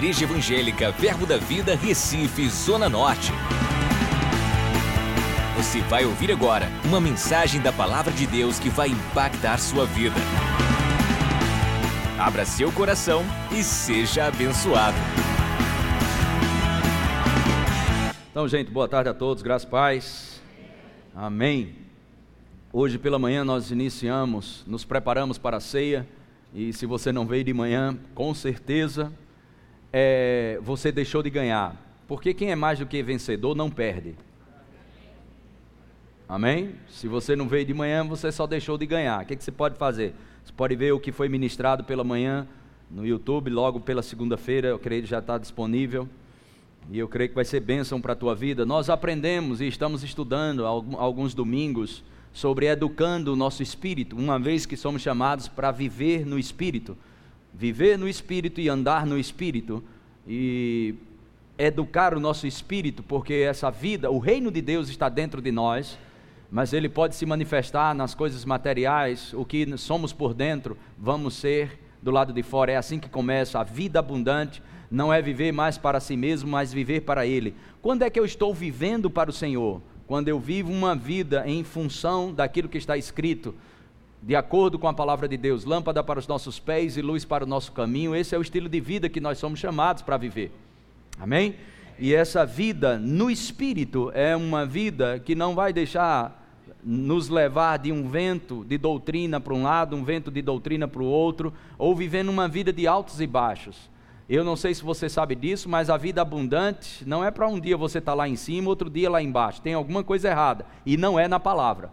Igreja Evangélica Verbo da Vida, Recife, Zona Norte. Você vai ouvir agora uma mensagem da Palavra de Deus que vai impactar sua vida. Abra seu coração e seja abençoado. Então, gente, boa tarde a todos, graças e paz. Amém. Hoje pela manhã nós iniciamos, nos preparamos para a ceia. E se você não veio de manhã, com certeza é, você deixou de ganhar. Porque quem é mais do que vencedor não perde. Amém? Se você não veio de manhã, você só deixou de ganhar. O que, que você pode fazer? Você pode ver o que foi ministrado pela manhã no YouTube, logo pela segunda-feira, eu creio que já está disponível. E eu creio que vai ser bênção para a tua vida. Nós aprendemos e estamos estudando alguns domingos sobre educando o nosso espírito, uma vez que somos chamados para viver no espírito viver no espírito e andar no espírito e educar o nosso espírito, porque essa vida, o reino de Deus está dentro de nós, mas ele pode se manifestar nas coisas materiais, o que somos por dentro, vamos ser do lado de fora. É assim que começa a vida abundante. Não é viver mais para si mesmo, mas viver para Ele. Quando é que eu estou vivendo para o Senhor? Quando eu vivo uma vida em função daquilo que está escrito de acordo com a palavra de Deus, lâmpada para os nossos pés e luz para o nosso caminho. Esse é o estilo de vida que nós somos chamados para viver. Amém? E essa vida no espírito é uma vida que não vai deixar nos levar de um vento de doutrina para um lado, um vento de doutrina para o outro, ou vivendo uma vida de altos e baixos. Eu não sei se você sabe disso, mas a vida abundante não é para um dia você estar tá lá em cima, outro dia lá embaixo. Tem alguma coisa errada. E não é na palavra.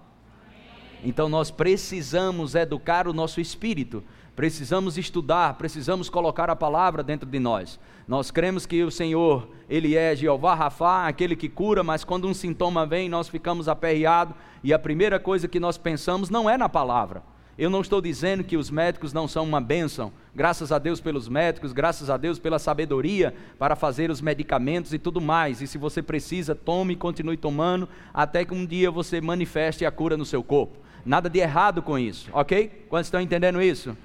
Então nós precisamos educar o nosso espírito, precisamos estudar, precisamos colocar a palavra dentro de nós. Nós cremos que o Senhor, Ele é Jeová Rafá, aquele que cura, mas quando um sintoma vem, nós ficamos aperreados e a primeira coisa que nós pensamos não é na palavra. Eu não estou dizendo que os médicos não são uma bênção, graças a Deus pelos médicos, graças a Deus pela sabedoria para fazer os medicamentos e tudo mais. E se você precisa, tome e continue tomando, até que um dia você manifeste a cura no seu corpo. Nada de errado com isso, ok? Quantos estão entendendo isso?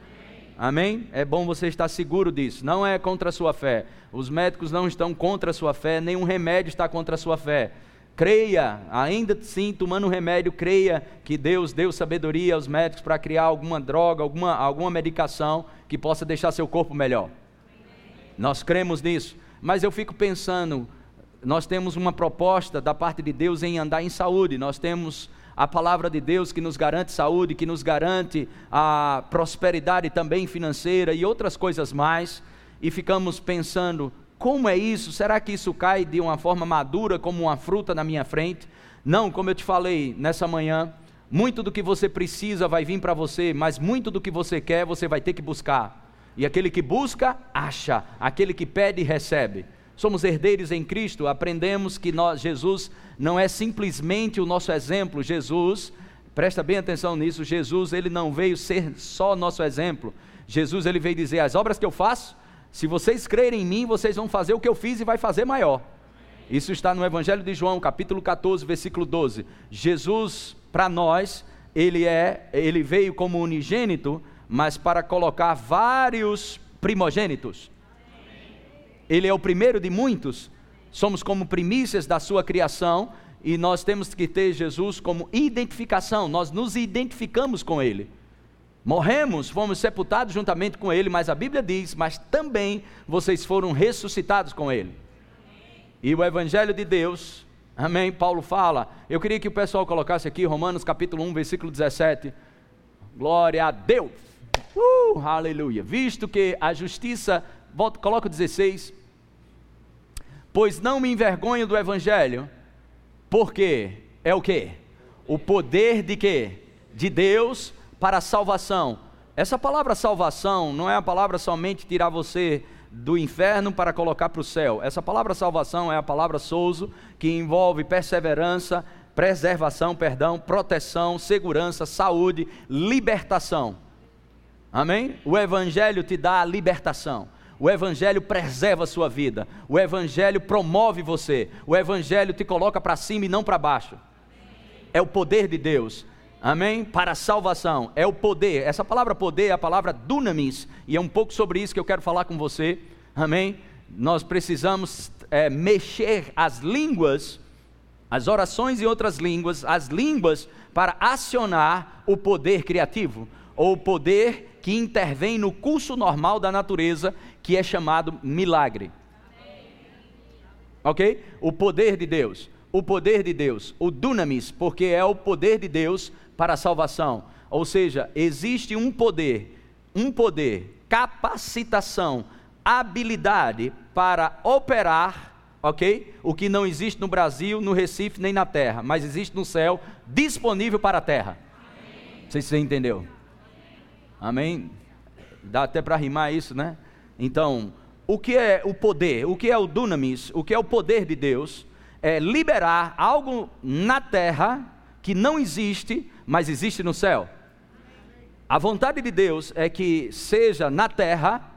Amém? É bom você estar seguro disso. Não é contra a sua fé. Os médicos não estão contra a sua fé, nenhum remédio está contra a sua fé. Creia, ainda sim, tomando um remédio, creia que Deus deu sabedoria aos médicos para criar alguma droga, alguma, alguma medicação que possa deixar seu corpo melhor. Nós cremos nisso. Mas eu fico pensando, nós temos uma proposta da parte de Deus em andar em saúde, nós temos a palavra de Deus que nos garante saúde, que nos garante a prosperidade também financeira e outras coisas mais, e ficamos pensando: como é isso? Será que isso cai de uma forma madura, como uma fruta na minha frente? Não, como eu te falei nessa manhã, muito do que você precisa vai vir para você, mas muito do que você quer você vai ter que buscar. E aquele que busca, acha, aquele que pede, recebe somos herdeiros em Cristo, aprendemos que nós, Jesus não é simplesmente o nosso exemplo, Jesus, presta bem atenção nisso, Jesus ele não veio ser só nosso exemplo, Jesus ele veio dizer, as obras que eu faço, se vocês crerem em mim, vocês vão fazer o que eu fiz e vai fazer maior. Isso está no Evangelho de João, capítulo 14, versículo 12. Jesus, para nós, ele é, ele veio como unigênito, mas para colocar vários primogênitos. Ele é o primeiro de muitos, somos como primícias da sua criação e nós temos que ter Jesus como identificação, nós nos identificamos com Ele. Morremos, fomos sepultados juntamente com Ele, mas a Bíblia diz: mas também vocês foram ressuscitados com Ele. E o Evangelho de Deus, amém? Paulo fala, eu queria que o pessoal colocasse aqui Romanos capítulo 1, versículo 17. Glória a Deus! Uh, aleluia! Visto que a justiça, volta, coloca o 16 Pois não me envergonho do evangelho, porque é o que? O poder de quê? De Deus para a salvação. Essa palavra salvação não é a palavra somente tirar você do inferno para colocar para o céu. Essa palavra salvação é a palavra souzo, que envolve perseverança, preservação, perdão, proteção, segurança, saúde, libertação. Amém? O evangelho te dá a libertação. O Evangelho preserva a sua vida. O Evangelho promove você. O Evangelho te coloca para cima e não para baixo. É o poder de Deus. Amém? Para a salvação. É o poder. Essa palavra poder é a palavra dunamis. E é um pouco sobre isso que eu quero falar com você. Amém? nós precisamos é, mexer as línguas, as orações em outras línguas, as línguas para acionar o poder criativo, ou o poder que intervém no curso normal da natureza, que é chamado milagre. Ok? O poder de Deus. O poder de Deus. O dunamis, porque é o poder de Deus para a salvação. Ou seja, existe um poder, um poder, capacitação, habilidade para operar, ok? O que não existe no Brasil, no Recife, nem na terra, mas existe no céu, disponível para a terra. Não sei se você entendeu. Amém? Dá até para rimar isso, né? Então, o que é o poder? O que é o dunamis? O que é o poder de Deus? É liberar algo na terra que não existe, mas existe no céu. A vontade de Deus é que seja na terra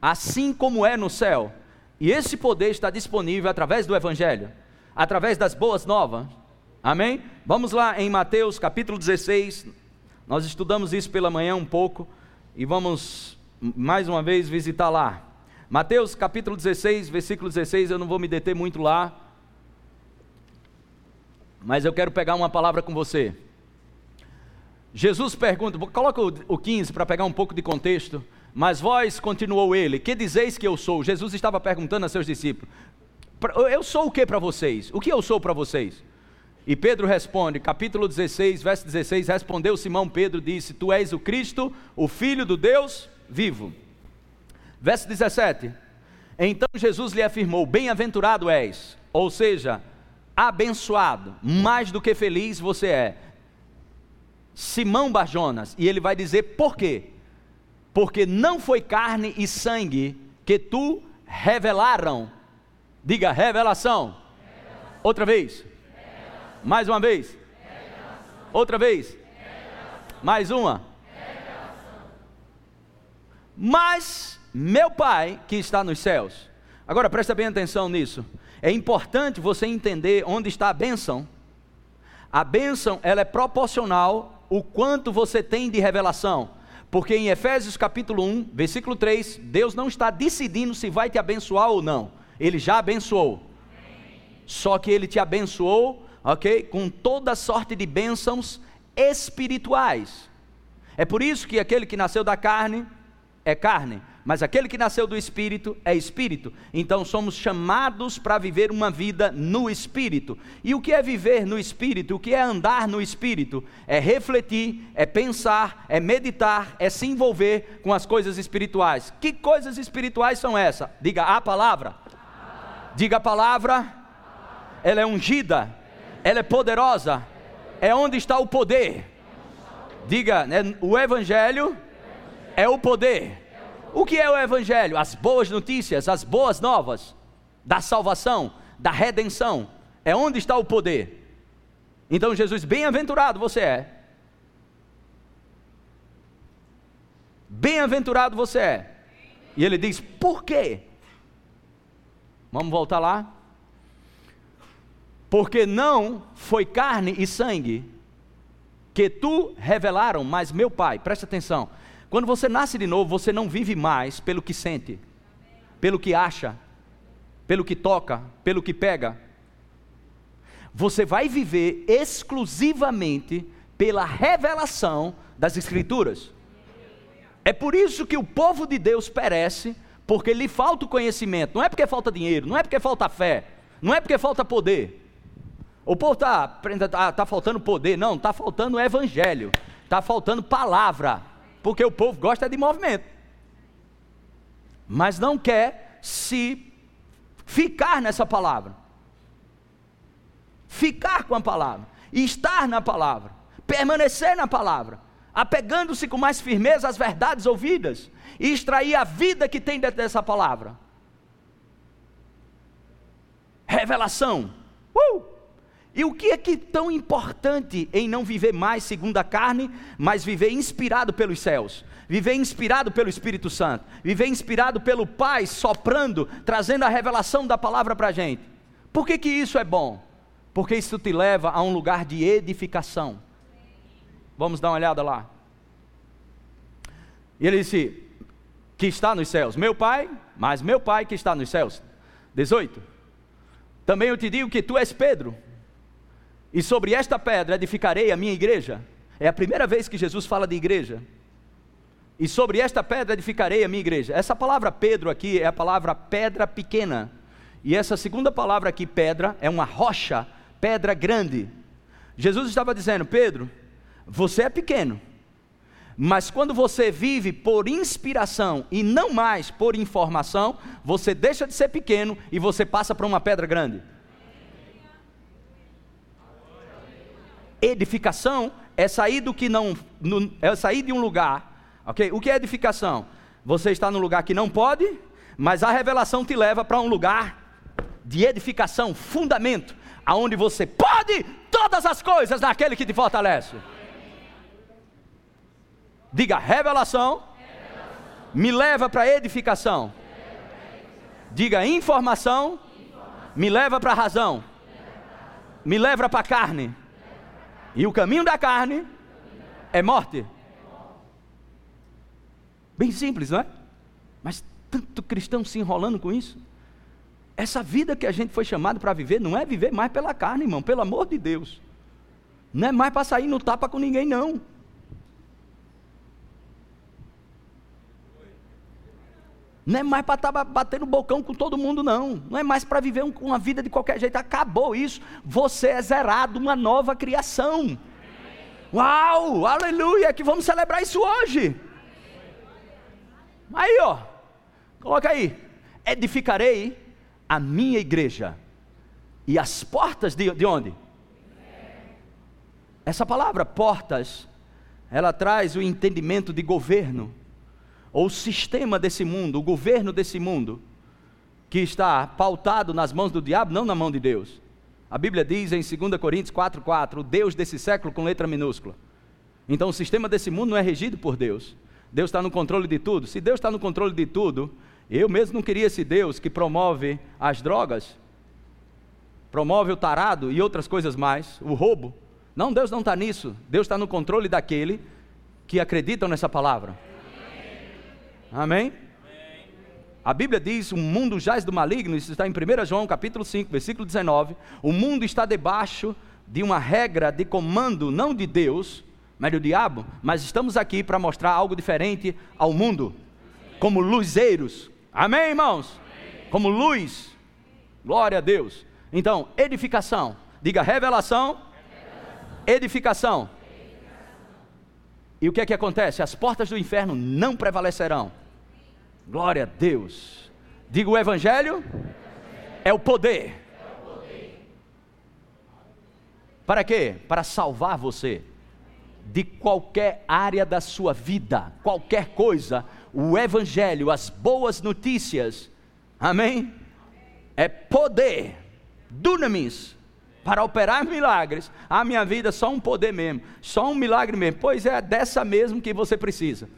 assim como é no céu. E esse poder está disponível através do Evangelho, através das boas novas. Amém? Vamos lá em Mateus capítulo 16. Nós estudamos isso pela manhã um pouco e vamos mais uma vez visitar lá. Mateus capítulo 16, versículo 16, eu não vou me deter muito lá, mas eu quero pegar uma palavra com você. Jesus pergunta, coloca o 15 para pegar um pouco de contexto. Mas vós, continuou ele, que dizeis que eu sou? Jesus estava perguntando a seus discípulos: Eu sou o que para vocês? O que eu sou para vocês? E Pedro responde, capítulo 16, verso 16: Respondeu Simão Pedro, disse: Tu és o Cristo, o Filho do Deus vivo. Verso 17: Então Jesus lhe afirmou: Bem-aventurado és, ou seja, abençoado, mais do que feliz você é. Simão Barjonas, e ele vai dizer por quê? porque não foi carne e sangue que tu revelaram. Diga revelação. revelação. Outra vez. Revelação. Mais uma vez. Revelação. Outra vez. Mais uma. Mas meu Pai que está nos céus. Agora presta bem atenção nisso. É importante você entender onde está a bênção. A bênção ela é proporcional o quanto você tem de revelação. Porque em Efésios capítulo 1, versículo 3, Deus não está decidindo se vai te abençoar ou não. Ele já abençoou. Só que ele te abençoou, ok? Com toda sorte de bênçãos espirituais. É por isso que aquele que nasceu da carne é carne, mas aquele que nasceu do Espírito é Espírito. Então somos chamados para viver uma vida no Espírito. E o que é viver no Espírito? O que é andar no Espírito? É refletir, é pensar, é meditar, é se envolver com as coisas espirituais. Que coisas espirituais são essas? Diga a palavra. Diga a palavra. Ela é ungida, ela é poderosa. É onde está o poder. Diga, né, o Evangelho é o poder. O que é o Evangelho? As boas notícias, as boas novas da salvação, da redenção. É onde está o poder. Então Jesus, bem-aventurado você é. Bem-aventurado você é. E ele diz: por quê? Vamos voltar lá? Porque não foi carne e sangue que tu revelaram, mas meu Pai, presta atenção. Quando você nasce de novo, você não vive mais pelo que sente, pelo que acha, pelo que toca, pelo que pega. Você vai viver exclusivamente pela revelação das Escrituras. É por isso que o povo de Deus perece, porque lhe falta o conhecimento. Não é porque falta dinheiro, não é porque falta fé, não é porque falta poder. O povo está tá, tá faltando poder, não, está faltando evangelho, está faltando palavra porque o povo gosta de movimento, mas não quer se ficar nessa palavra, ficar com a palavra, estar na palavra, permanecer na palavra, apegando-se com mais firmeza às verdades ouvidas e extrair a vida que tem dentro dessa palavra. Revelação. Uh! E o que é que tão importante em não viver mais segundo a carne, mas viver inspirado pelos céus? Viver inspirado pelo Espírito Santo, viver inspirado pelo Pai soprando, trazendo a revelação da palavra para a gente. Por que, que isso é bom? Porque isso te leva a um lugar de edificação. Vamos dar uma olhada lá. E ele disse: que está nos céus. Meu Pai, mas meu Pai que está nos céus. 18. Também eu te digo que tu és Pedro, e sobre esta pedra edificarei a minha igreja. É a primeira vez que Jesus fala de igreja. E sobre esta pedra edificarei a minha igreja. Essa palavra Pedro aqui é a palavra pedra pequena. E essa segunda palavra aqui, pedra, é uma rocha, pedra grande. Jesus estava dizendo: Pedro, você é pequeno, mas quando você vive por inspiração e não mais por informação, você deixa de ser pequeno e você passa para uma pedra grande. Edificação é sair do que não, é sair de um lugar, ok? O que é edificação? Você está num lugar que não pode, mas a revelação te leva para um lugar de edificação, fundamento, aonde você pode todas as coisas naquele que te fortalece. Diga revelação, revelação. me leva para edificação. Diga informação, informação. me leva para a razão. Me leva para carne. E o caminho da carne é morte. Bem simples, não é? Mas tanto cristão se enrolando com isso. Essa vida que a gente foi chamado para viver não é viver mais pela carne, irmão, pelo amor de Deus. Não é mais para sair no tapa com ninguém, não. Não é mais para estar tá batendo bocão com todo mundo, não. Não é mais para viver uma vida de qualquer jeito. Acabou isso. Você é zerado, uma nova criação. Uau, aleluia, que vamos celebrar isso hoje. Aí, ó, coloca aí. Edificarei a minha igreja. E as portas de, de onde? Essa palavra, portas, ela traz o entendimento de governo ou o sistema desse mundo, o governo desse mundo, que está pautado nas mãos do diabo, não na mão de Deus. A Bíblia diz em 2 Coríntios 4,4: o Deus desse século com letra minúscula. Então o sistema desse mundo não é regido por Deus. Deus está no controle de tudo. Se Deus está no controle de tudo, eu mesmo não queria esse Deus que promove as drogas, promove o tarado e outras coisas mais, o roubo. Não, Deus não está nisso. Deus está no controle daquele que acreditam nessa palavra. Amém? A Bíblia diz: o mundo jaz do maligno, isso está em 1 João capítulo 5, versículo 19. O mundo está debaixo de uma regra de comando, não de Deus, mas do diabo. Mas estamos aqui para mostrar algo diferente ao mundo, como luzeiros. Amém, irmãos? Como luz. Glória a Deus. Então, edificação. Diga revelação, revelação. edificação. E o que é que acontece? As portas do inferno não prevalecerão. Glória a Deus. Diga o Evangelho é o poder. Para quê? Para salvar você de qualquer área da sua vida, qualquer coisa. O Evangelho, as boas notícias, amém? É poder, dunamis, para operar milagres, a minha vida é só um poder mesmo, só um milagre mesmo. Pois é dessa mesmo que você precisa.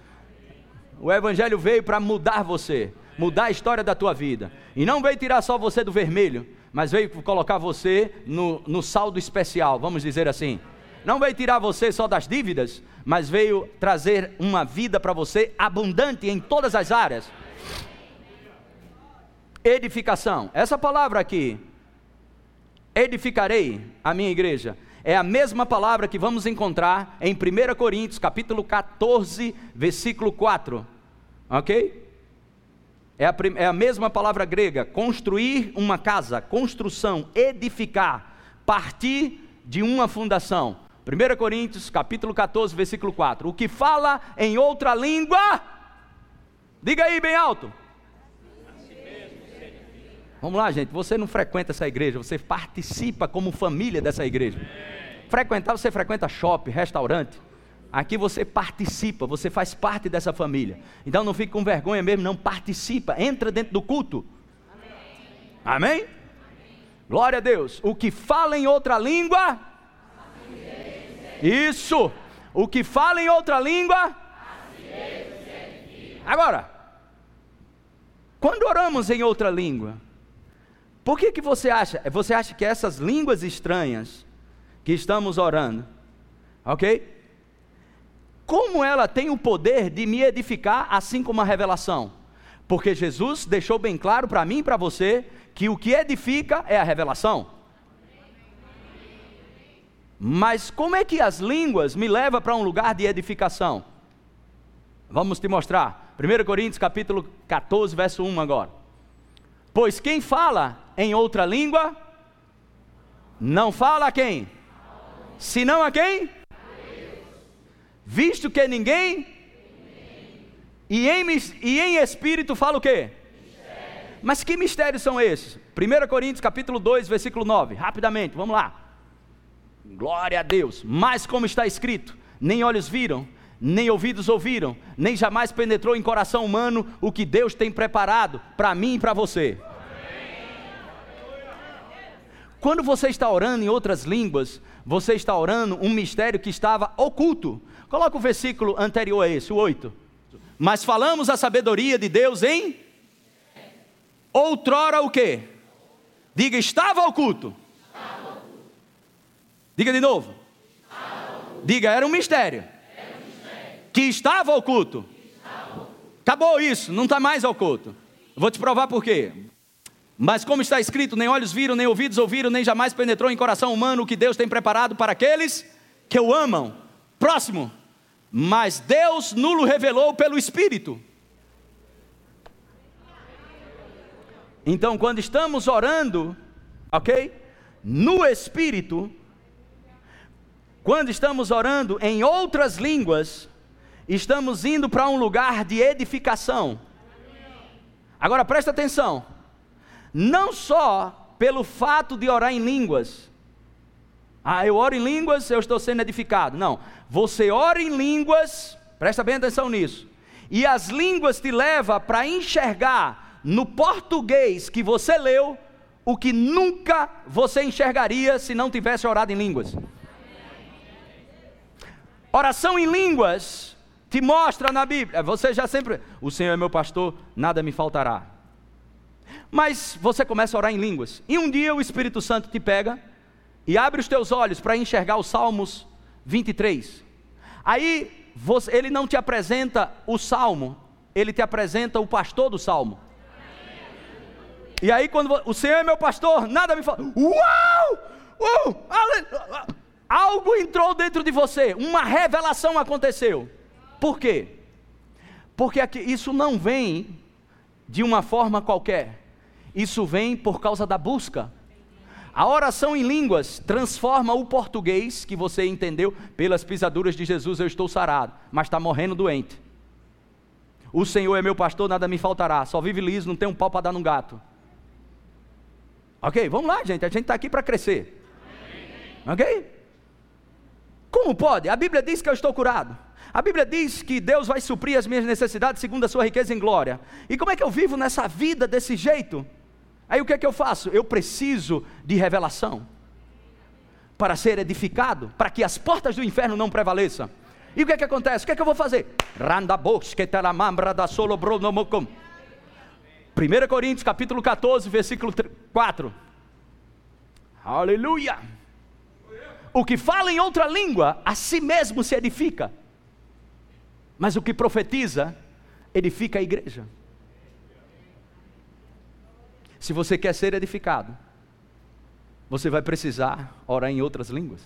O evangelho veio para mudar você, mudar a história da tua vida. E não veio tirar só você do vermelho, mas veio colocar você no, no saldo especial, vamos dizer assim. Não veio tirar você só das dívidas, mas veio trazer uma vida para você abundante em todas as áreas. Edificação. Essa palavra aqui, edificarei a minha igreja. É a mesma palavra que vamos encontrar em 1 Coríntios, capítulo 14, versículo 4. Ok? É a, é a mesma palavra grega, construir uma casa, construção, edificar, partir de uma fundação. 1 Coríntios, capítulo 14, versículo 4. O que fala em outra língua, diga aí bem alto. Vamos lá, gente. Você não frequenta essa igreja, você participa como família dessa igreja. Frequentar, você frequenta shopping, restaurante. Aqui você participa, você faz parte dessa família. Então não fique com vergonha mesmo, não participa, entra dentro do culto. Amém? Amém? Glória a Deus. O que fala em outra língua. Isso. O que fala em outra língua. Agora, quando oramos em outra língua, por que, que você acha? Você acha que essas línguas estranhas que estamos orando, ok? Como ela tem o poder de me edificar, assim como a revelação? Porque Jesus deixou bem claro para mim e para você que o que edifica é a revelação. Mas como é que as línguas me levam para um lugar de edificação? Vamos te mostrar. 1 Coríntios capítulo 14, verso 1 agora. Pois quem fala em outra língua, não fala a quem? Senão a quem? Visto que ninguém e em, e em espírito fala o quê? Mas que mistérios são esses? 1 Coríntios capítulo 2, versículo 9. Rapidamente, vamos lá. Glória a Deus. Mas como está escrito, nem olhos viram, nem ouvidos ouviram, nem jamais penetrou em coração humano o que Deus tem preparado para mim e para você. Quando você está orando em outras línguas, você está orando um mistério que estava oculto. Coloca o versículo anterior a esse, o 8. Mas falamos a sabedoria de Deus em outrora o quê? Diga, estava oculto. Diga de novo. Diga, era um mistério. Que estava oculto. Acabou isso, não está mais oculto. Vou te provar por quê. Mas como está escrito, nem olhos viram, nem ouvidos ouviram, nem jamais penetrou em coração humano o que Deus tem preparado para aqueles que o amam. Próximo. Mas Deus nulo revelou pelo Espírito. Então, quando estamos orando, ok? No Espírito, quando estamos orando em outras línguas, estamos indo para um lugar de edificação. Agora presta atenção não só pelo fato de orar em línguas. Ah, eu oro em línguas, eu estou sendo edificado. Não, você ora em línguas, presta bem atenção nisso. E as línguas te levam para enxergar no português que você leu o que nunca você enxergaria se não tivesse orado em línguas. Oração em línguas te mostra na Bíblia. Você já sempre, o Senhor é meu pastor, nada me faltará. Mas você começa a orar em línguas. E um dia o Espírito Santo te pega e abre os teus olhos para enxergar os Salmos 23. Aí você, ele não te apresenta o salmo, ele te apresenta o pastor do salmo. E aí quando o Senhor é meu pastor, nada me fala. Uau! Uh, algo entrou dentro de você, uma revelação aconteceu. Por quê? Porque aqui, isso não vem de uma forma qualquer. Isso vem por causa da busca. A oração em línguas transforma o português que você entendeu pelas pisaduras de Jesus, eu estou sarado, mas está morrendo doente. O Senhor é meu pastor, nada me faltará. Só vive liso, não tem um pau para dar num gato. Ok, vamos lá, gente. A gente está aqui para crescer. Ok? Como pode? A Bíblia diz que eu estou curado. A Bíblia diz que Deus vai suprir as minhas necessidades segundo a sua riqueza em glória. E como é que eu vivo nessa vida desse jeito? Aí o que é que eu faço? Eu preciso de revelação para ser edificado, para que as portas do inferno não prevaleçam. E o que é que acontece? O que é que eu vou fazer? 1 Coríntios capítulo 14, versículo 4. Aleluia! O que fala em outra língua, a si mesmo se edifica. Mas o que profetiza, edifica a igreja. Se você quer ser edificado, você vai precisar orar em outras línguas.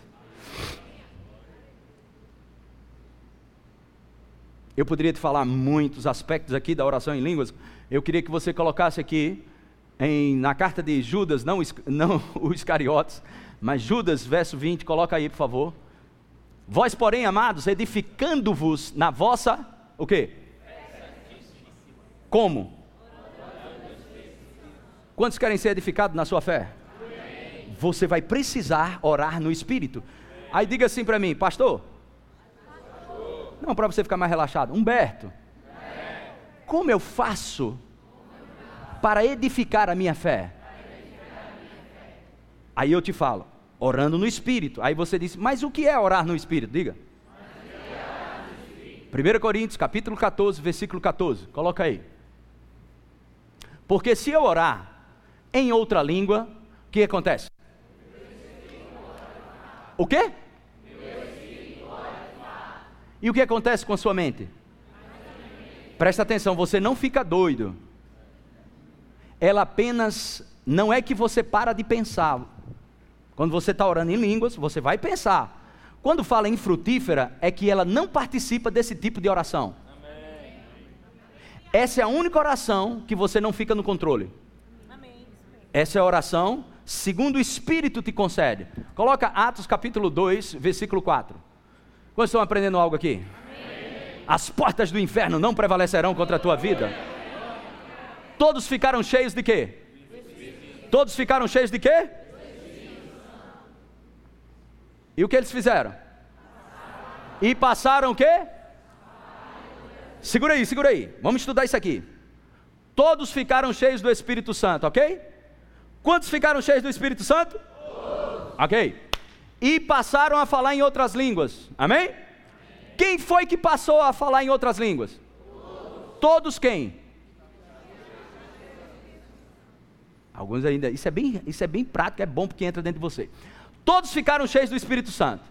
Eu poderia te falar muitos aspectos aqui da oração em línguas. Eu queria que você colocasse aqui em, na carta de Judas, não, não o Iscariotes, mas Judas, verso 20, coloca aí, por favor. Vós, porém, amados, edificando-vos na vossa o quê? Como? Quantos querem ser edificados na sua fé? Você vai precisar orar no Espírito. Aí diga assim para mim, pastor. Não, para você ficar mais relaxado. Humberto, como eu faço para edificar a minha fé? Aí eu te falo, orando no Espírito. Aí você diz, mas o que é orar no Espírito? Diga. 1 Coríntios, capítulo 14, versículo 14. Coloca aí. Porque se eu orar em outra língua, o que acontece? O quê? E o que acontece com a sua mente? Presta atenção, você não fica doido. Ela apenas não é que você para de pensar. Quando você está orando em línguas, você vai pensar. Quando fala em frutífera, é que ela não participa desse tipo de oração. Essa é a única oração que você não fica no controle. Essa é a oração segundo o Espírito te concede. Coloca Atos capítulo 2, versículo 4. Quantos estão aprendendo algo aqui? As portas do inferno não prevalecerão contra a tua vida. Todos ficaram cheios de quê? Todos ficaram cheios de quê? E o que eles fizeram? E passaram o quê? Segura aí, segura aí. Vamos estudar isso aqui. Todos ficaram cheios do Espírito Santo, ok? Quantos ficaram cheios do Espírito Santo? Todos. Ok. E passaram a falar em outras línguas. Amém? Quem foi que passou a falar em outras línguas? Todos, Todos quem? Alguns ainda. Isso é bem, isso é bem prático, é bom porque entra dentro de você. Todos ficaram cheios do Espírito Santo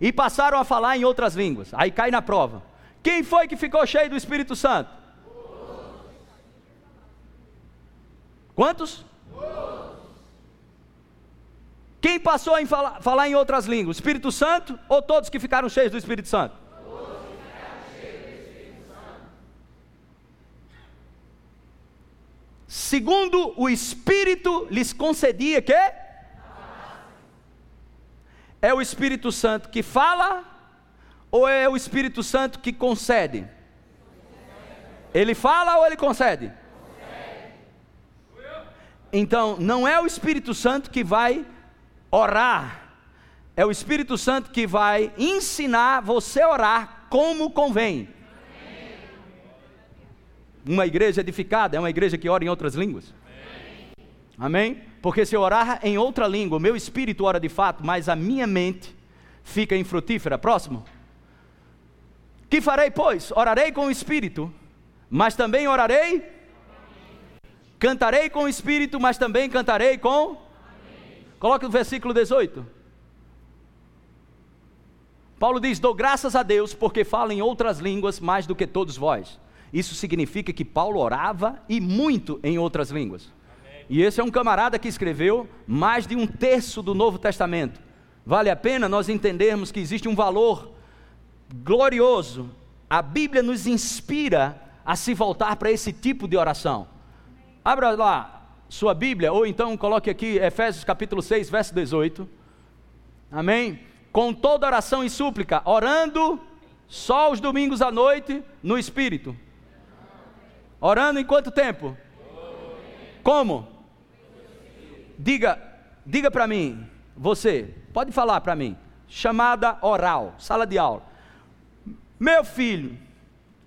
e passaram a falar em outras línguas. Aí cai na prova. Quem foi que ficou cheio do Espírito Santo? Quantos? Quem passou a falar, falar em outras línguas? Espírito Santo ou todos que ficaram cheios do Espírito Santo? Segundo o Espírito lhes concedia que é o Espírito Santo que fala ou é o Espírito Santo que concede? Ele fala ou ele concede? Então, não é o Espírito Santo que vai orar, é o Espírito Santo que vai ensinar você a orar como convém. Uma igreja edificada é uma igreja que ora em outras línguas. Amém? Porque se eu orar em outra língua, meu espírito ora de fato, mas a minha mente fica infrutífera. Próximo. Que farei, pois? Orarei com o espírito, mas também orarei. Cantarei com o espírito, mas também cantarei com. Coloque o versículo 18. Paulo diz: Dou graças a Deus porque falo em outras línguas mais do que todos vós. Isso significa que Paulo orava e muito em outras línguas. E esse é um camarada que escreveu mais de um terço do Novo Testamento. Vale a pena nós entendermos que existe um valor glorioso, a Bíblia nos inspira a se voltar para esse tipo de oração. Abra lá sua Bíblia, ou então coloque aqui Efésios capítulo 6, verso 18. Amém? Com toda oração e súplica, orando só os domingos à noite no Espírito. Orando em quanto tempo? Como? Diga, diga para mim, você, pode falar para mim. Chamada oral, sala de aula. Meu filho,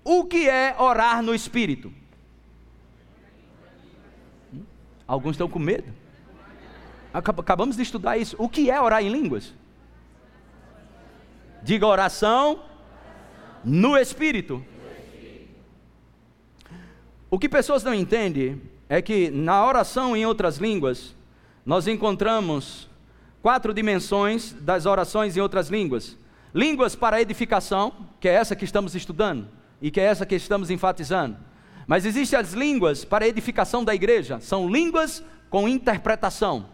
o que é orar no Espírito? Alguns estão com medo. Acabamos de estudar isso. O que é orar em línguas? Diga oração no Espírito. O que pessoas não entendem é que na oração em outras línguas, nós encontramos quatro dimensões das orações em outras línguas. Línguas para edificação, que é essa que estamos estudando e que é essa que estamos enfatizando. Mas existem as línguas para edificação da igreja, são línguas com interpretação.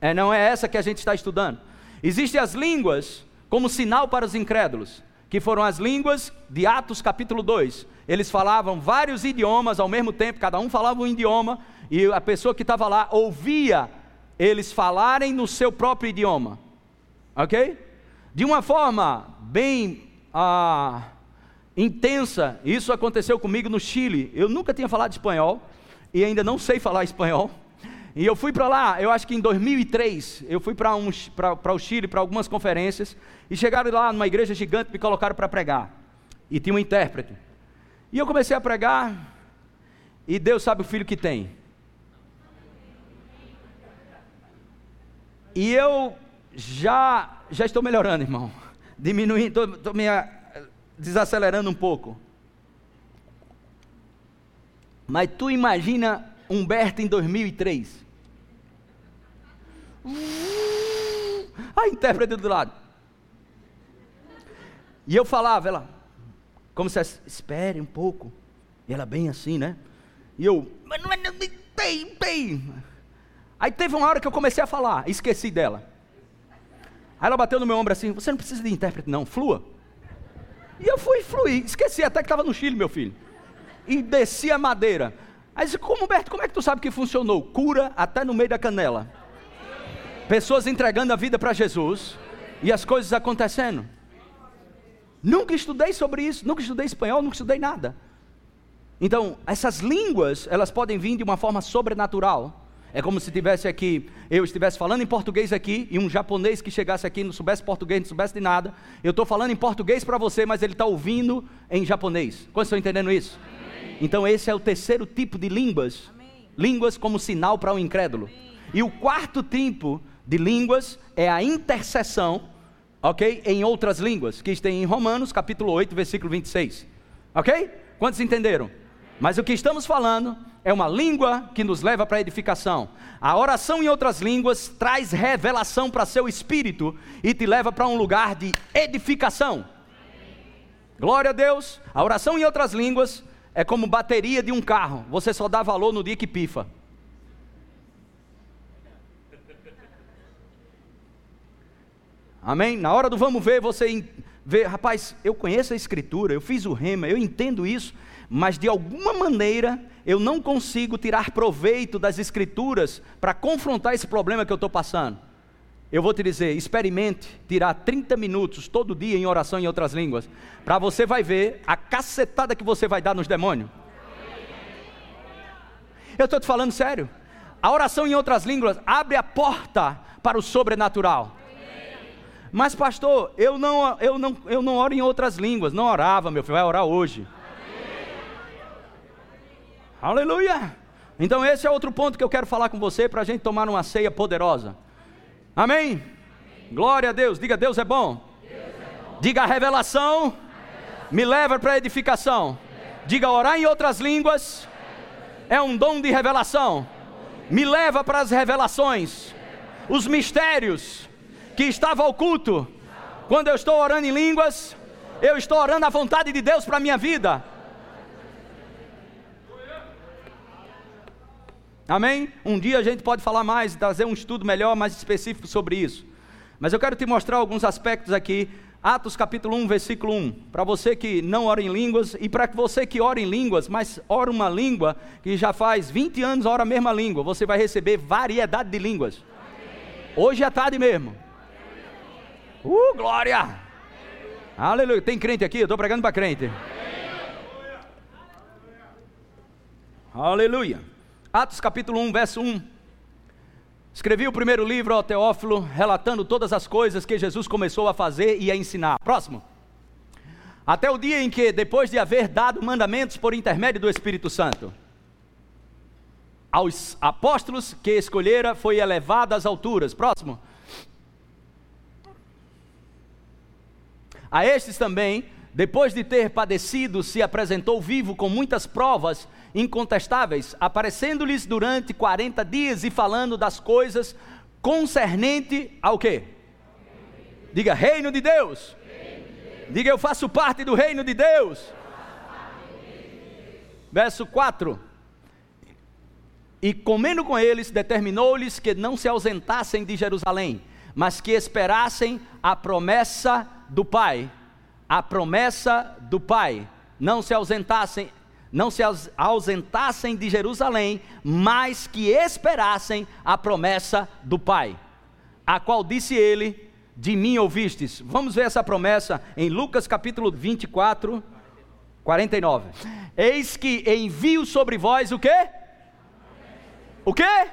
É, não é essa que a gente está estudando. Existem as línguas como sinal para os incrédulos, que foram as línguas de Atos capítulo 2. Eles falavam vários idiomas ao mesmo tempo, cada um falava um idioma, e a pessoa que estava lá ouvia eles falarem no seu próprio idioma. Ok? De uma forma bem ah, intensa, isso aconteceu comigo no Chile. Eu nunca tinha falado espanhol e ainda não sei falar espanhol. E eu fui para lá, eu acho que em 2003, eu fui para um, o Chile para algumas conferências e chegaram lá numa igreja gigante, me colocaram para pregar. E tinha um intérprete. E eu comecei a pregar e Deus sabe o filho que tem. E eu já já estou melhorando, irmão. Diminuindo, estou me desacelerando um pouco. Mas tu imagina Humberto em 2003. A intérprete do lado. E eu falava, ela, como se espere um pouco. E ela bem assim, né? E eu, é, tem, tem. Aí teve uma hora que eu comecei a falar, esqueci dela. Aí ela bateu no meu ombro assim: Você não precisa de intérprete, não, flua. E eu fui fluir, esqueci até que estava no Chile, meu filho. E desci a madeira. Aí disse: Como, Humberto, como é que tu sabe que funcionou? Cura até no meio da canela. Pessoas entregando a vida para Jesus e as coisas acontecendo. Nunca estudei sobre isso, nunca estudei espanhol, nunca estudei nada. Então, essas línguas, elas podem vir de uma forma sobrenatural. É como se tivesse aqui, eu estivesse falando em português aqui e um japonês que chegasse aqui não soubesse português, não soubesse de nada. Eu estou falando em português para você, mas ele está ouvindo em japonês. Quantos estão entendendo isso? Amém. Então esse é o terceiro tipo de línguas. Amém. Línguas como sinal para o um incrédulo. Amém. E o quarto tipo de línguas é a intercessão, ok? Em outras línguas, que está em Romanos capítulo 8, versículo 26. Ok? Quantos entenderam? Mas o que estamos falando é uma língua que nos leva para a edificação. A oração em outras línguas traz revelação para seu espírito e te leva para um lugar de edificação. Glória a Deus. A oração em outras línguas é como bateria de um carro. Você só dá valor no dia que pifa. Amém? Na hora do vamos ver, você vê, rapaz, eu conheço a escritura, eu fiz o rema, eu entendo isso, mas de alguma maneira eu não consigo tirar proveito das Escrituras para confrontar esse problema que eu estou passando. Eu vou te dizer, experimente tirar 30 minutos todo dia em oração em outras línguas, para você vai ver a cacetada que você vai dar nos demônios. Eu estou te falando sério. A oração em outras línguas abre a porta para o sobrenatural. Mas pastor, eu não, eu não, eu não oro em outras línguas. Não orava, meu filho, vai orar hoje. Aleluia! Então, esse é outro ponto que eu quero falar com você para a gente tomar uma ceia poderosa. Amém? Amém? Glória a Deus. Diga: Deus é bom. Deus é bom. Diga: a revelação, a revelação. me leva para a edificação. Diga: orar em outras línguas é um dom de revelação. Me leva para as revelações, os mistérios que estavam oculto. Quando eu estou orando em línguas, eu estou orando a vontade de Deus para a minha vida. Amém? Um dia a gente pode falar mais, trazer um estudo melhor, mais específico sobre isso. Mas eu quero te mostrar alguns aspectos aqui. Atos capítulo 1, versículo 1. Para você que não ora em línguas e para você que ora em línguas, mas ora uma língua que já faz 20 anos ora a mesma língua, você vai receber variedade de línguas. Hoje é tarde mesmo. Uh, glória! Aleluia. Tem crente aqui? Eu estou pregando para crente. Aleluia. Atos capítulo 1, verso 1. Escrevi o primeiro livro ao Teófilo, relatando todas as coisas que Jesus começou a fazer e a ensinar. Próximo. Até o dia em que, depois de haver dado mandamentos por intermédio do Espírito Santo, aos apóstolos que escolhera, foi elevado às alturas. Próximo. A estes também, depois de ter padecido, se apresentou vivo com muitas provas incontestáveis, aparecendo-lhes durante 40 dias e falando das coisas concernente ao quê? Diga, reino de Deus. Diga, eu faço parte do reino de Deus. Verso 4. E comendo com eles, determinou-lhes que não se ausentassem de Jerusalém, mas que esperassem a promessa do Pai. A promessa do Pai. Não se ausentassem não se ausentassem de Jerusalém, mas que esperassem a promessa do Pai, a qual disse ele: De mim ouvistes. Vamos ver essa promessa em Lucas capítulo 24, 49. Eis que envio sobre vós o quê? O quê?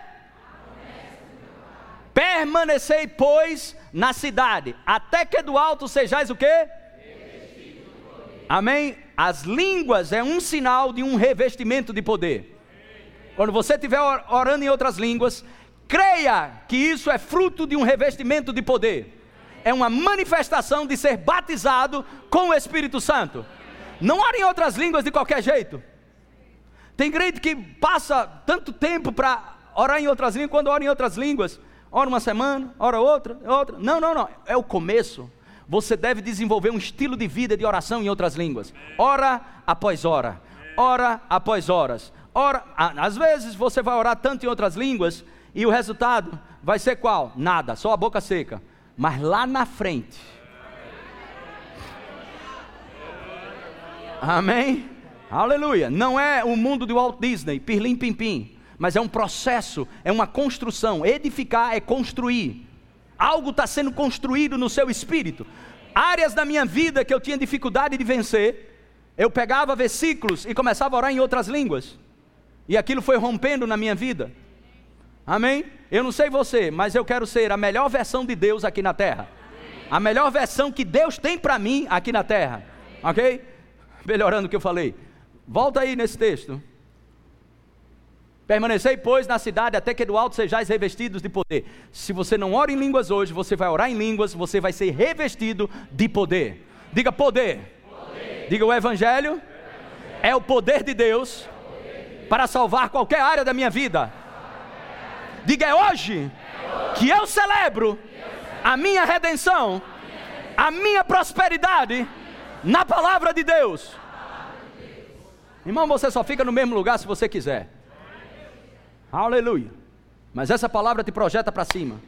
Permanecei, pois, na cidade, até que do alto sejais o quê? Amém? As línguas é um sinal de um revestimento de poder. Quando você estiver orando em outras línguas, creia que isso é fruto de um revestimento de poder. É uma manifestação de ser batizado com o Espírito Santo. Não ore em outras línguas de qualquer jeito. Tem crente que passa tanto tempo para orar em outras línguas, quando ora em outras línguas, ora uma semana, ora outra, outra. Não, não, não. É o começo. Você deve desenvolver um estilo de vida de oração em outras línguas. Hora após hora, hora após horas. Ora, às vezes você vai orar tanto em outras línguas e o resultado vai ser qual? Nada, só a boca seca. Mas lá na frente. Amém? Aleluia. Não é o mundo do Walt Disney, pirlim pim pim, mas é um processo, é uma construção. Edificar é construir. Algo está sendo construído no seu espírito. Áreas da minha vida que eu tinha dificuldade de vencer, eu pegava versículos e começava a orar em outras línguas. E aquilo foi rompendo na minha vida. Amém? Eu não sei você, mas eu quero ser a melhor versão de Deus aqui na terra. A melhor versão que Deus tem para mim aqui na terra. Ok? Melhorando o que eu falei. Volta aí nesse texto. Permanecei, pois, na cidade até que do alto sejais revestidos de poder. Se você não ora em línguas hoje, você vai orar em línguas, você vai ser revestido de poder. Diga poder. poder. Diga o evangelho, é o poder de Deus para salvar qualquer área da minha vida. Diga é hoje que eu celebro a minha redenção, a minha prosperidade na palavra de Deus. Irmão, você só fica no mesmo lugar se você quiser. Aleluia. Mas essa palavra te projeta para cima.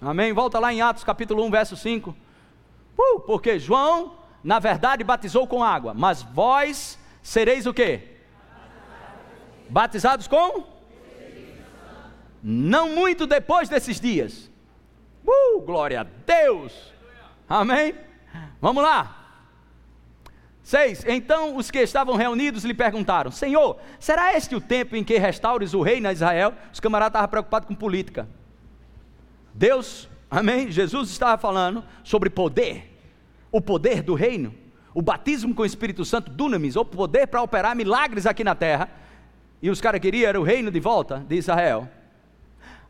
Amém. Volta lá em Atos capítulo 1, verso 5. Uh, porque João, na verdade, batizou com água, mas vós sereis o quê? Batizados com? Não muito depois desses dias. Uh, glória a Deus. Amém. Vamos lá. 6. Então os que estavam reunidos lhe perguntaram: Senhor, será este o tempo em que restaures o reino a Israel? Os camaradas estavam preocupados com política. Deus, amém? Jesus estava falando sobre poder, o poder do reino, o batismo com o Espírito Santo, dunamis, o poder para operar milagres aqui na terra. E os caras queriam era o reino de volta de Israel.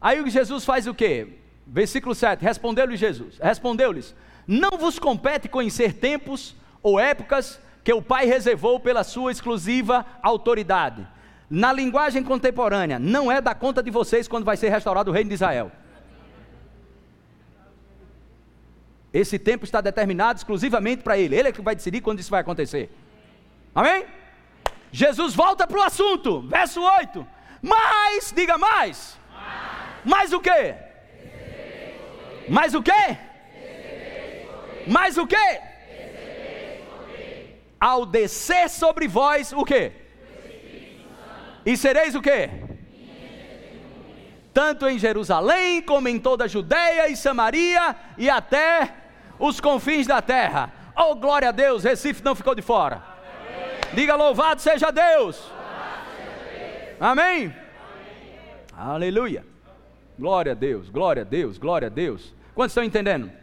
Aí Jesus faz o quê? Versículo 7: Respondeu-lhes Jesus: Respondeu-lhes: Não vos compete conhecer tempos ou épocas que o Pai reservou pela sua exclusiva autoridade. Na linguagem contemporânea, não é da conta de vocês quando vai ser restaurado o reino de Israel. Esse tempo está determinado exclusivamente para Ele. Ele é que vai decidir quando isso vai acontecer. Amém? Jesus volta para o assunto, verso 8. Mas, diga mais. Mais, mais o quê? Mais o quê? Mais o quê? Ao descer sobre vós o quê? E sereis o quê? Tanto em Jerusalém como em toda a Judéia e Samaria e até os confins da terra. Oh, glória a Deus, Recife não ficou de fora. Diga louvado seja Deus. Amém? Aleluia. Glória a Deus, glória a Deus, glória a Deus. Quantos estão entendendo?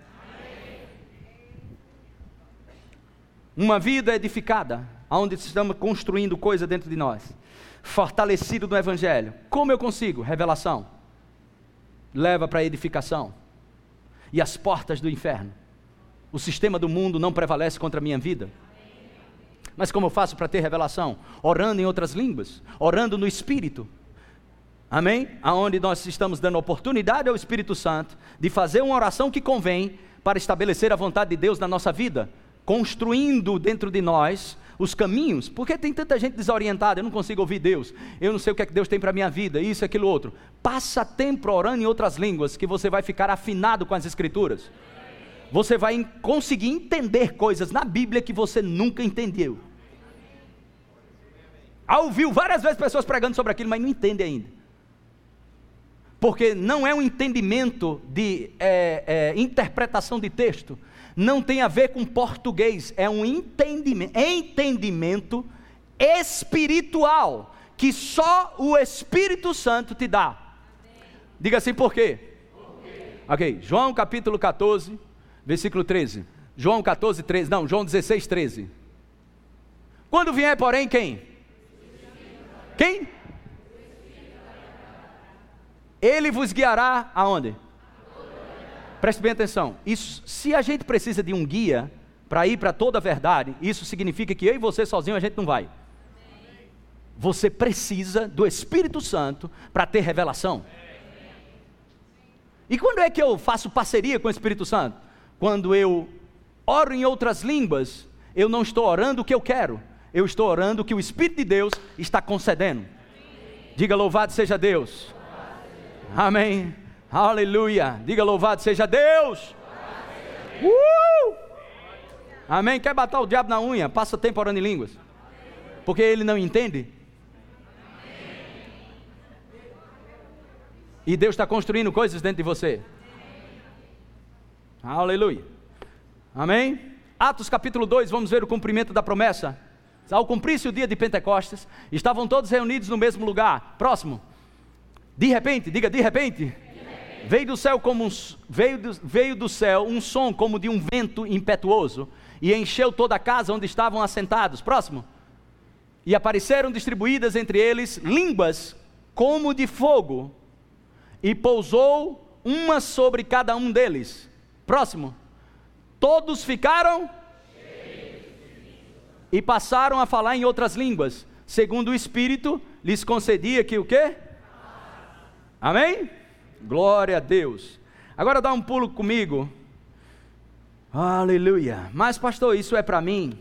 Uma vida edificada, onde estamos construindo coisa dentro de nós, fortalecido no Evangelho. Como eu consigo? Revelação. Leva para a edificação. E as portas do inferno. O sistema do mundo não prevalece contra a minha vida. Mas como eu faço para ter revelação? Orando em outras línguas, orando no Espírito. Amém? Aonde nós estamos dando oportunidade ao Espírito Santo de fazer uma oração que convém para estabelecer a vontade de Deus na nossa vida construindo dentro de nós os caminhos, porque tem tanta gente desorientada, eu não consigo ouvir Deus, eu não sei o que é que Deus tem para a minha vida, isso, aquilo, outro. Passa tempo orando em outras línguas, que você vai ficar afinado com as Escrituras. Você vai conseguir entender coisas na Bíblia que você nunca entendeu. Ah, ouviu várias vezes pessoas pregando sobre aquilo, mas não entende ainda. Porque não é um entendimento de é, é, interpretação de texto, não tem a ver com português, é um entendimento, entendimento espiritual que só o Espírito Santo te dá. Diga assim por quê? Ok, João capítulo 14, versículo 13. João 14, 13. Não, João 16, 13. Quando vier, porém, quem? Quem? Ele vos guiará aonde? Preste bem atenção. Isso, se a gente precisa de um guia para ir para toda a verdade, isso significa que eu e você sozinho a gente não vai. Você precisa do Espírito Santo para ter revelação. E quando é que eu faço parceria com o Espírito Santo? quando eu oro em outras línguas, eu não estou orando o que eu quero, eu estou orando o que o Espírito de Deus está concedendo. Diga louvado seja Deus. Amém. Aleluia. Diga louvado seja Deus. Uh! Amém. Quer bater o diabo na unha? Passa tempo orando em línguas. Porque ele não entende. E Deus está construindo coisas dentro de você. Aleluia. Amém? Atos capítulo 2, vamos ver o cumprimento da promessa. Ao cumprir-se o dia de Pentecostes, estavam todos reunidos no mesmo lugar. Próximo. De repente, diga de repente. Veio do céu como um, veio, do, veio do céu um som como de um vento impetuoso e encheu toda a casa onde estavam assentados. Próximo. E apareceram distribuídas entre eles línguas como de fogo, e pousou uma sobre cada um deles. Próximo. Todos ficaram e passaram a falar em outras línguas, segundo o Espírito lhes concedia que o quê? Amém? Glória a Deus. Agora dá um pulo comigo. Aleluia. Mas pastor, isso é para mim?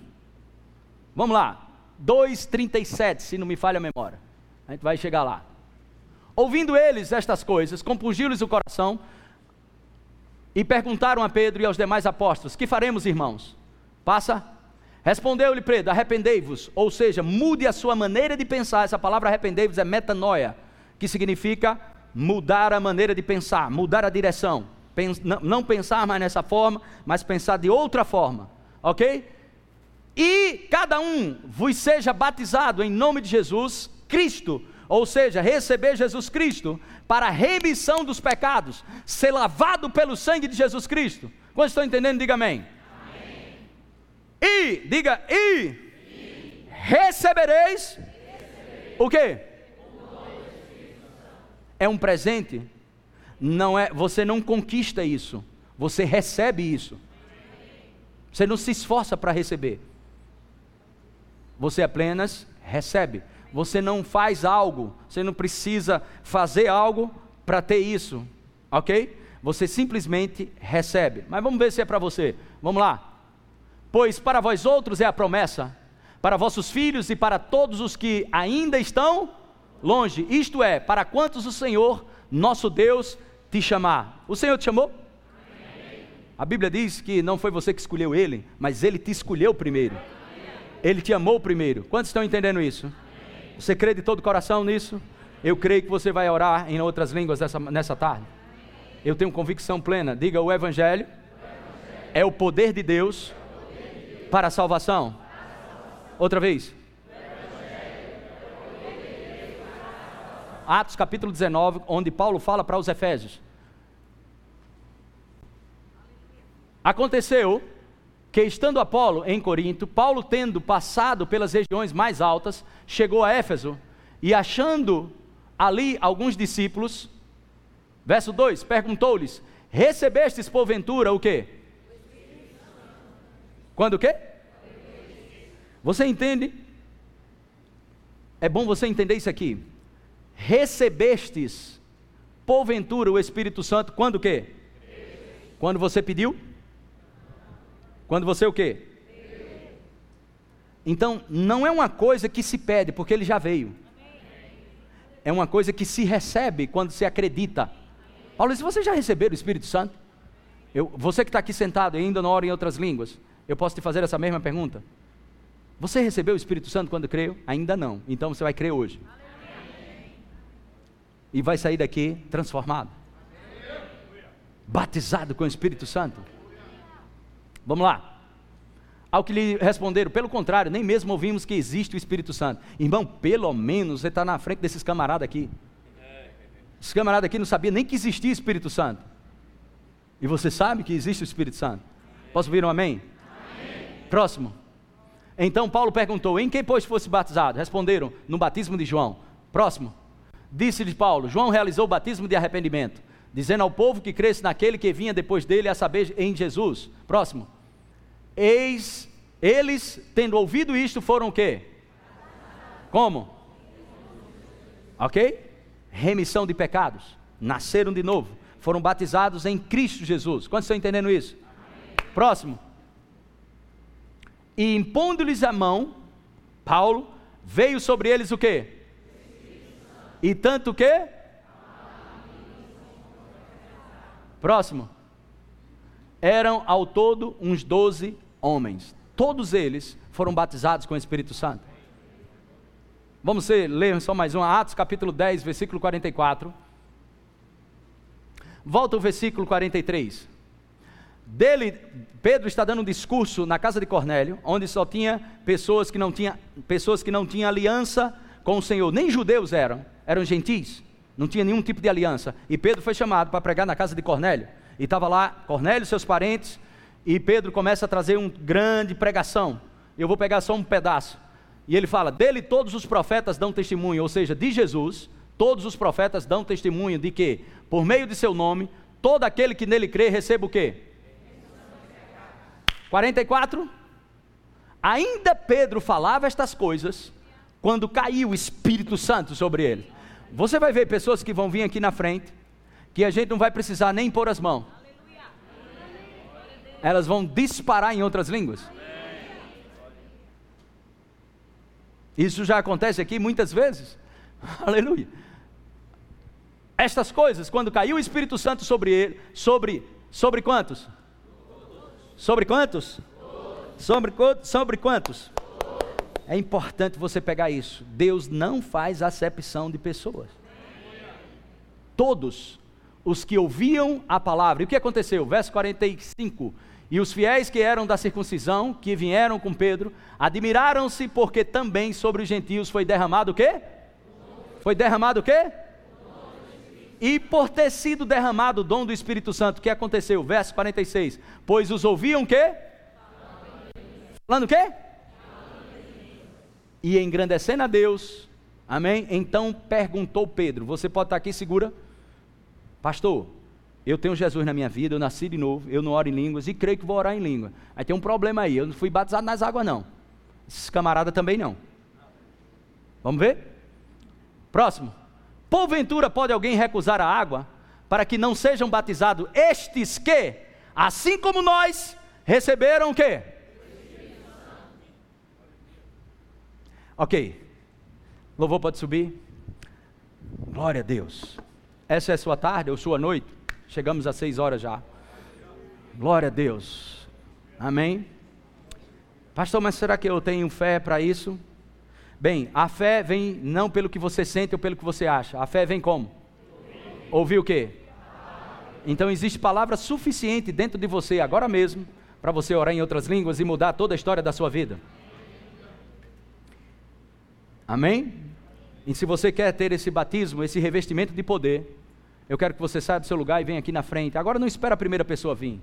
Vamos lá. 2:37, se não me falha a memória. A gente vai chegar lá. Ouvindo eles estas coisas, compungiu-lhes o coração e perguntaram a Pedro e aos demais apóstolos: Que faremos, irmãos? Passa. Respondeu-lhe Pedro: Arrependei-vos, ou seja, mude a sua maneira de pensar. Essa palavra arrependei-vos é metanoia, que significa mudar a maneira de pensar, mudar a direção. Pens não pensar mais nessa forma, mas pensar de outra forma, ok? E cada um vos seja batizado em nome de Jesus Cristo, ou seja, receber Jesus Cristo para a remissão dos pecados, ser lavado pelo sangue de Jesus Cristo. Quando estão entendendo, diga amém. amém. E, diga, e, e. recebereis, recebereis o quê? É um presente, não é, você não conquista isso, você recebe isso. Você não se esforça para receber. Você apenas recebe. Você não faz algo, você não precisa fazer algo para ter isso, ok? Você simplesmente recebe. Mas vamos ver se é para você. Vamos lá. Pois para vós outros é a promessa, para vossos filhos e para todos os que ainda estão longe, isto é, para quantos o Senhor, nosso Deus, te chamar. O Senhor te chamou? A Bíblia diz que não foi você que escolheu ele, mas ele te escolheu primeiro. Ele te amou primeiro. Quantos estão entendendo isso? Você crê de todo o coração nisso? Eu creio que você vai orar em outras línguas nessa, nessa tarde. Eu tenho convicção plena. Diga: o Evangelho é o poder de Deus para a salvação. Outra vez. Atos capítulo 19, onde Paulo fala para os Efésios. Aconteceu que, estando Apolo em Corinto, Paulo, tendo passado pelas regiões mais altas, chegou a Éfeso e, achando ali alguns discípulos, verso 2: perguntou-lhes: Recebestes porventura o quê? Quando o quê? Você entende? É bom você entender isso aqui recebestes, porventura, o Espírito Santo, quando o quê? Quando você pediu? Quando você o quê? Então, não é uma coisa que se pede, porque ele já veio. É uma coisa que se recebe quando se acredita. Paulo diz: Você já recebeu o Espírito Santo? Eu, você que está aqui sentado e ainda não ora em outras línguas, eu posso te fazer essa mesma pergunta? Você recebeu o Espírito Santo quando creu? Ainda não. Então você vai crer hoje e vai sair daqui transformado, batizado com o Espírito Santo. Vamos lá. Ao que lhe responderam, pelo contrário, nem mesmo ouvimos que existe o Espírito Santo. Irmão, pelo menos você está na frente desses camaradas aqui. Esses camaradas aqui não sabiam nem que existia Espírito Santo. E você sabe que existe o Espírito Santo. Posso ouvir um amém? amém? Próximo. Então Paulo perguntou: Em quem, pois, fosse batizado? Responderam: No batismo de João. Próximo. Disse-lhe Paulo: João realizou o batismo de arrependimento, dizendo ao povo que cresce naquele que vinha depois dele, a saber, em Jesus. Próximo. Eis, eles, tendo ouvido isto, foram o quê? Como? Ok? Remissão de pecados. Nasceram de novo. Foram batizados em Cristo Jesus. Quantos estão entendendo isso? Próximo. E impondo-lhes a mão, Paulo, veio sobre eles o quê? E tanto que? Próximo. Eram ao todo uns doze homens. Todos eles foram batizados com o Espírito Santo. Vamos ler só mais um, Atos capítulo 10, versículo 44. Volta o versículo 43. Dele, Pedro está dando um discurso na casa de Cornélio, onde só tinha pessoas que não tinham pessoas que não tinham aliança com o Senhor, nem judeus eram, eram gentis, não tinha nenhum tipo de aliança. E Pedro foi chamado para pregar na casa de Cornélio. E estava lá Cornélio e seus parentes, e Pedro começa a trazer uma grande pregação. Eu vou pegar só um pedaço. E ele fala: dele todos os profetas dão testemunho, ou seja, de Jesus, todos os profetas dão testemunho de que, por meio de seu nome, todo aquele que nele crê receba o quê? 44. Ainda Pedro falava estas coisas quando caiu o Espírito Santo sobre ele. Você vai ver pessoas que vão vir aqui na frente, que a gente não vai precisar nem pôr as mãos. Elas vão disparar em outras línguas. Isso já acontece aqui muitas vezes. Aleluia. Estas coisas, quando caiu o Espírito Santo sobre ele, sobre sobre quantos? Sobre quantos? Sobre, sobre quantos? É importante você pegar isso. Deus não faz acepção de pessoas. Todos os que ouviam a palavra. E o que aconteceu? Verso 45. E os fiéis que eram da circuncisão, que vieram com Pedro, admiraram-se porque também sobre os gentios foi derramado o quê? Foi derramado o quê? E por ter sido derramado o dom do Espírito Santo, o que aconteceu? Verso 46. Pois os ouviam o quê? Falando o quê? E engrandecendo a Deus, amém? Então perguntou Pedro: Você pode estar aqui segura? Pastor, eu tenho Jesus na minha vida, eu nasci de novo, eu não oro em línguas e creio que vou orar em língua. Aí tem um problema aí, eu não fui batizado nas águas, não. Esses camaradas também não. Vamos ver? Próximo. Porventura pode alguém recusar a água para que não sejam batizados estes que, assim como nós, receberam o quê? Ok. Louvor pode subir. Glória a Deus. Essa é sua tarde ou sua noite? Chegamos às seis horas já. Glória a Deus. Amém. Pastor, mas será que eu tenho fé para isso? Bem, a fé vem não pelo que você sente ou pelo que você acha. A fé vem como? Ouvir o quê? Então existe palavra suficiente dentro de você agora mesmo para você orar em outras línguas e mudar toda a história da sua vida. Amém? E se você quer ter esse batismo, esse revestimento de poder, eu quero que você saia do seu lugar e venha aqui na frente. Agora não espera a primeira pessoa vir.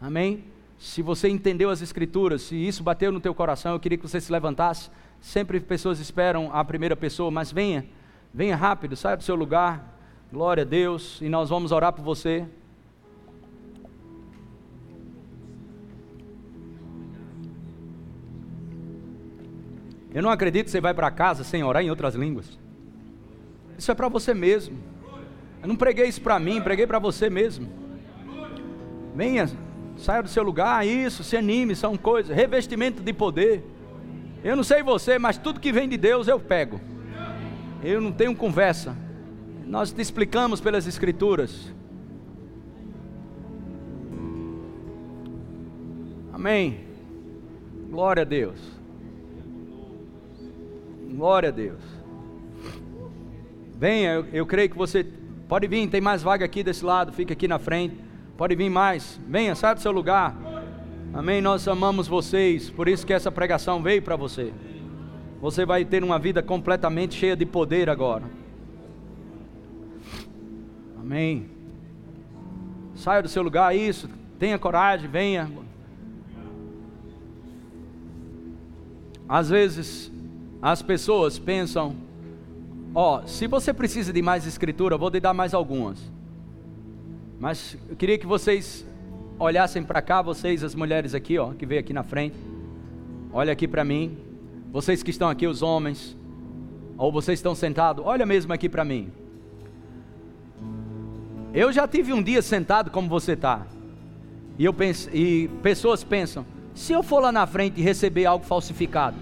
Amém? Se você entendeu as escrituras, se isso bateu no teu coração, eu queria que você se levantasse. Sempre pessoas esperam a primeira pessoa, mas venha, venha rápido, saia do seu lugar. Glória a Deus, e nós vamos orar por você. Eu não acredito que você vai para casa sem orar em outras línguas. Isso é para você mesmo. Eu não preguei isso para mim, preguei para você mesmo. Venha, saia do seu lugar, isso, se anime, são coisas, revestimento de poder. Eu não sei você, mas tudo que vem de Deus eu pego. Eu não tenho conversa. Nós te explicamos pelas Escrituras. Amém. Glória a Deus. Glória a Deus. Venha, eu, eu creio que você Pode vir, tem mais vaga aqui desse lado, fica aqui na frente. Pode vir mais. Venha, saia do seu lugar. Amém. Nós amamos vocês, por isso que essa pregação veio para você. Você vai ter uma vida completamente cheia de poder agora. Amém. Saia do seu lugar, isso. Tenha coragem, venha. Às vezes, as pessoas pensam Ó, se você precisa de mais escritura, eu vou te dar mais algumas. Mas eu queria que vocês olhassem para cá, vocês, as mulheres aqui, ó, que veio aqui na frente. Olha aqui para mim. Vocês que estão aqui, os homens, ou vocês estão sentados, olha mesmo aqui para mim. Eu já tive um dia sentado como você está. E, eu penso, e pessoas pensam: se eu for lá na frente e receber algo falsificado,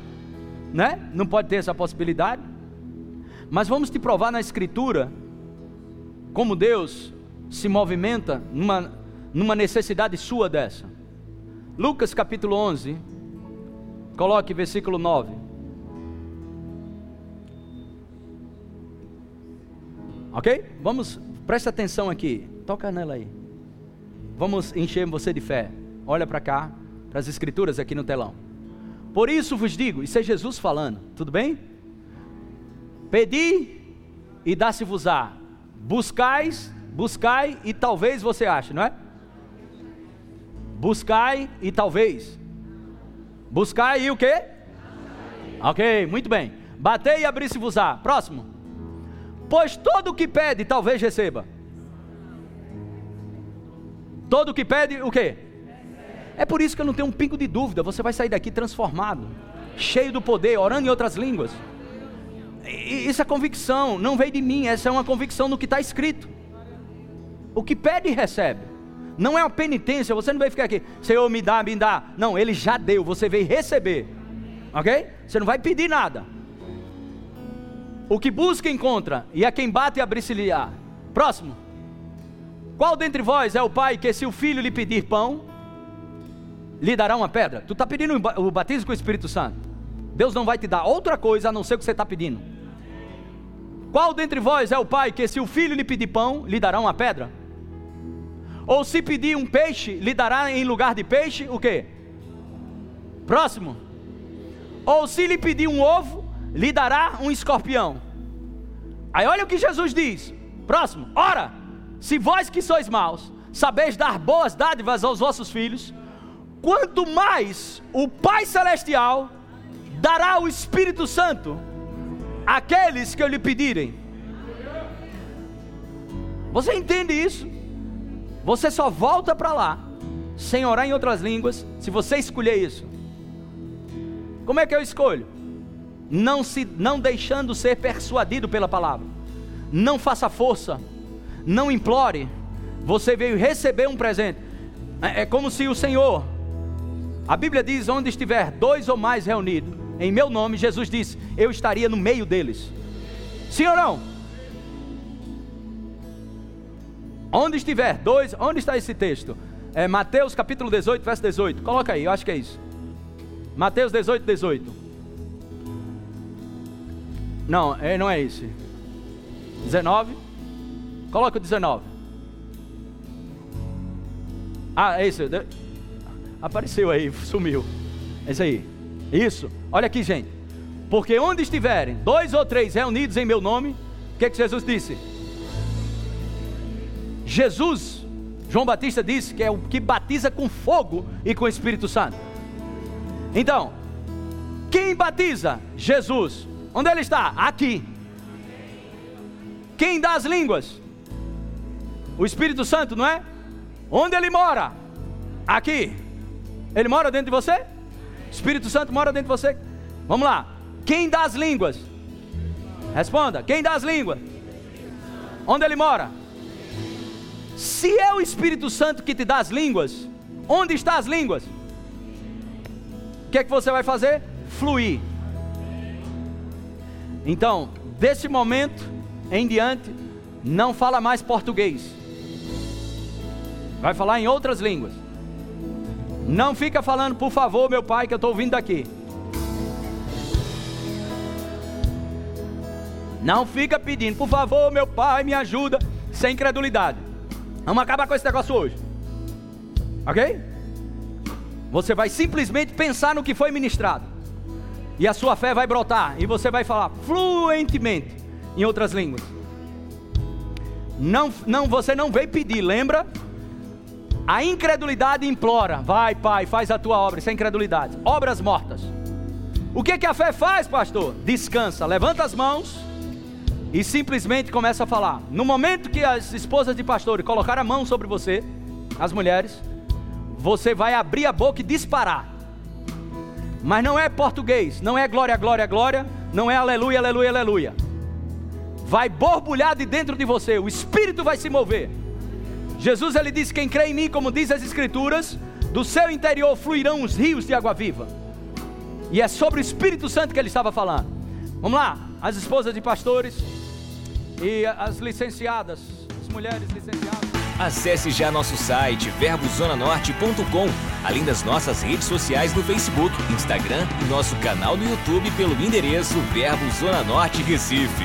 né? Não pode ter essa possibilidade. Mas vamos te provar na Escritura como Deus se movimenta numa, numa necessidade sua dessa. Lucas capítulo 11, coloque versículo 9. Ok? Vamos, preste atenção aqui. Toca nela aí. Vamos encher você de fé. Olha para cá, para as escrituras aqui no telão. Por isso vos digo, isso é Jesus falando, tudo bem? Pedi e dá-se-vos-á. Buscais, buscai e talvez você ache, não é? Buscai e talvez. Buscai e o quê? Ok, muito bem. Batei e abri-se-vos-á. Próximo. Pois todo o que pede, talvez receba. Todo o que pede, o quê? É por isso que eu não tenho um pingo de dúvida. Você vai sair daqui transformado, cheio do poder, orando em outras línguas. Isso é convicção, não veio de mim, essa é uma convicção no que está escrito. O que pede, recebe. Não é uma penitência, você não vai ficar aqui, Senhor, me dá, me dá. Não, Ele já deu, você veio receber. Ok? Você não vai pedir nada. O que busca, encontra, e a quem bate, abrir-se-lhe-á. Próximo. Qual dentre vós é o pai que, se o filho lhe pedir pão, lhe dará uma pedra? Tu está pedindo o batismo com o Espírito Santo. Deus não vai te dar outra coisa a não ser o que você está pedindo. Qual dentre vós é o pai que, se o filho lhe pedir pão, lhe dará uma pedra? Ou se pedir um peixe, lhe dará em lugar de peixe o quê? Próximo. Ou se lhe pedir um ovo, lhe dará um escorpião. Aí olha o que Jesus diz. Próximo. Ora, se vós que sois maus, sabeis dar boas dádivas aos vossos filhos, quanto mais o Pai Celestial dará o Espírito Santo aqueles que lhe pedirem. Você entende isso? Você só volta para lá, sem orar em outras línguas, se você escolher isso. Como é que eu escolho? Não se, não deixando ser persuadido pela palavra. Não faça força. Não implore. Você veio receber um presente. É, é como se o Senhor, a Bíblia diz: onde estiver dois ou mais reunidos, em meu nome, Jesus disse: Eu estaria no meio deles. Não? Onde estiver dois, onde está esse texto? É Mateus capítulo 18, verso 18. Coloca aí, eu acho que é isso. Mateus 18, 18. Não, é, não é esse. 19. Coloca o 19. Ah, é esse. Apareceu aí, sumiu. É isso aí. Isso. Olha aqui, gente. Porque onde estiverem dois ou três reunidos em meu nome, o que, é que Jesus disse? Jesus, João Batista disse que é o que batiza com fogo e com o Espírito Santo. Então, quem batiza? Jesus. Onde ele está? Aqui. Quem dá as línguas? O Espírito Santo, não é? Onde ele mora? Aqui. Ele mora dentro de você? Espírito Santo mora dentro de você. Vamos lá. Quem dá as línguas? Responda. Quem dá as línguas? Onde ele mora? Se é o Espírito Santo que te dá as línguas, onde estão as línguas? O que é que você vai fazer? Fluir. Então, desse momento em diante, não fala mais português. Vai falar em outras línguas. Não fica falando, por favor, meu pai, que eu estou ouvindo daqui. Não fica pedindo, por favor, meu pai, me ajuda, sem incredulidade. Vamos acabar com esse negócio hoje. Ok? Você vai simplesmente pensar no que foi ministrado. E a sua fé vai brotar. E você vai falar fluentemente em outras línguas. Não, não, você não veio pedir, lembra? A incredulidade implora: vai, pai, faz a tua obra. Isso é incredulidade. Obras mortas. O que, que a fé faz, pastor? Descansa, levanta as mãos e simplesmente começa a falar. No momento que as esposas de pastores colocar a mão sobre você, as mulheres, você vai abrir a boca e disparar. Mas não é português, não é glória, glória, glória, não é aleluia, aleluia, aleluia. Vai borbulhar de dentro de você, o espírito vai se mover Jesus ele disse: Quem crê em mim, como diz as Escrituras, do seu interior fluirão os rios de água viva. E é sobre o Espírito Santo que ele estava falando. Vamos lá, as esposas de pastores e as licenciadas, as mulheres licenciadas. Acesse já nosso site verbozonanorte.com, além das nossas redes sociais no Facebook, Instagram e nosso canal no YouTube pelo endereço Verbo Zona Norte Recife.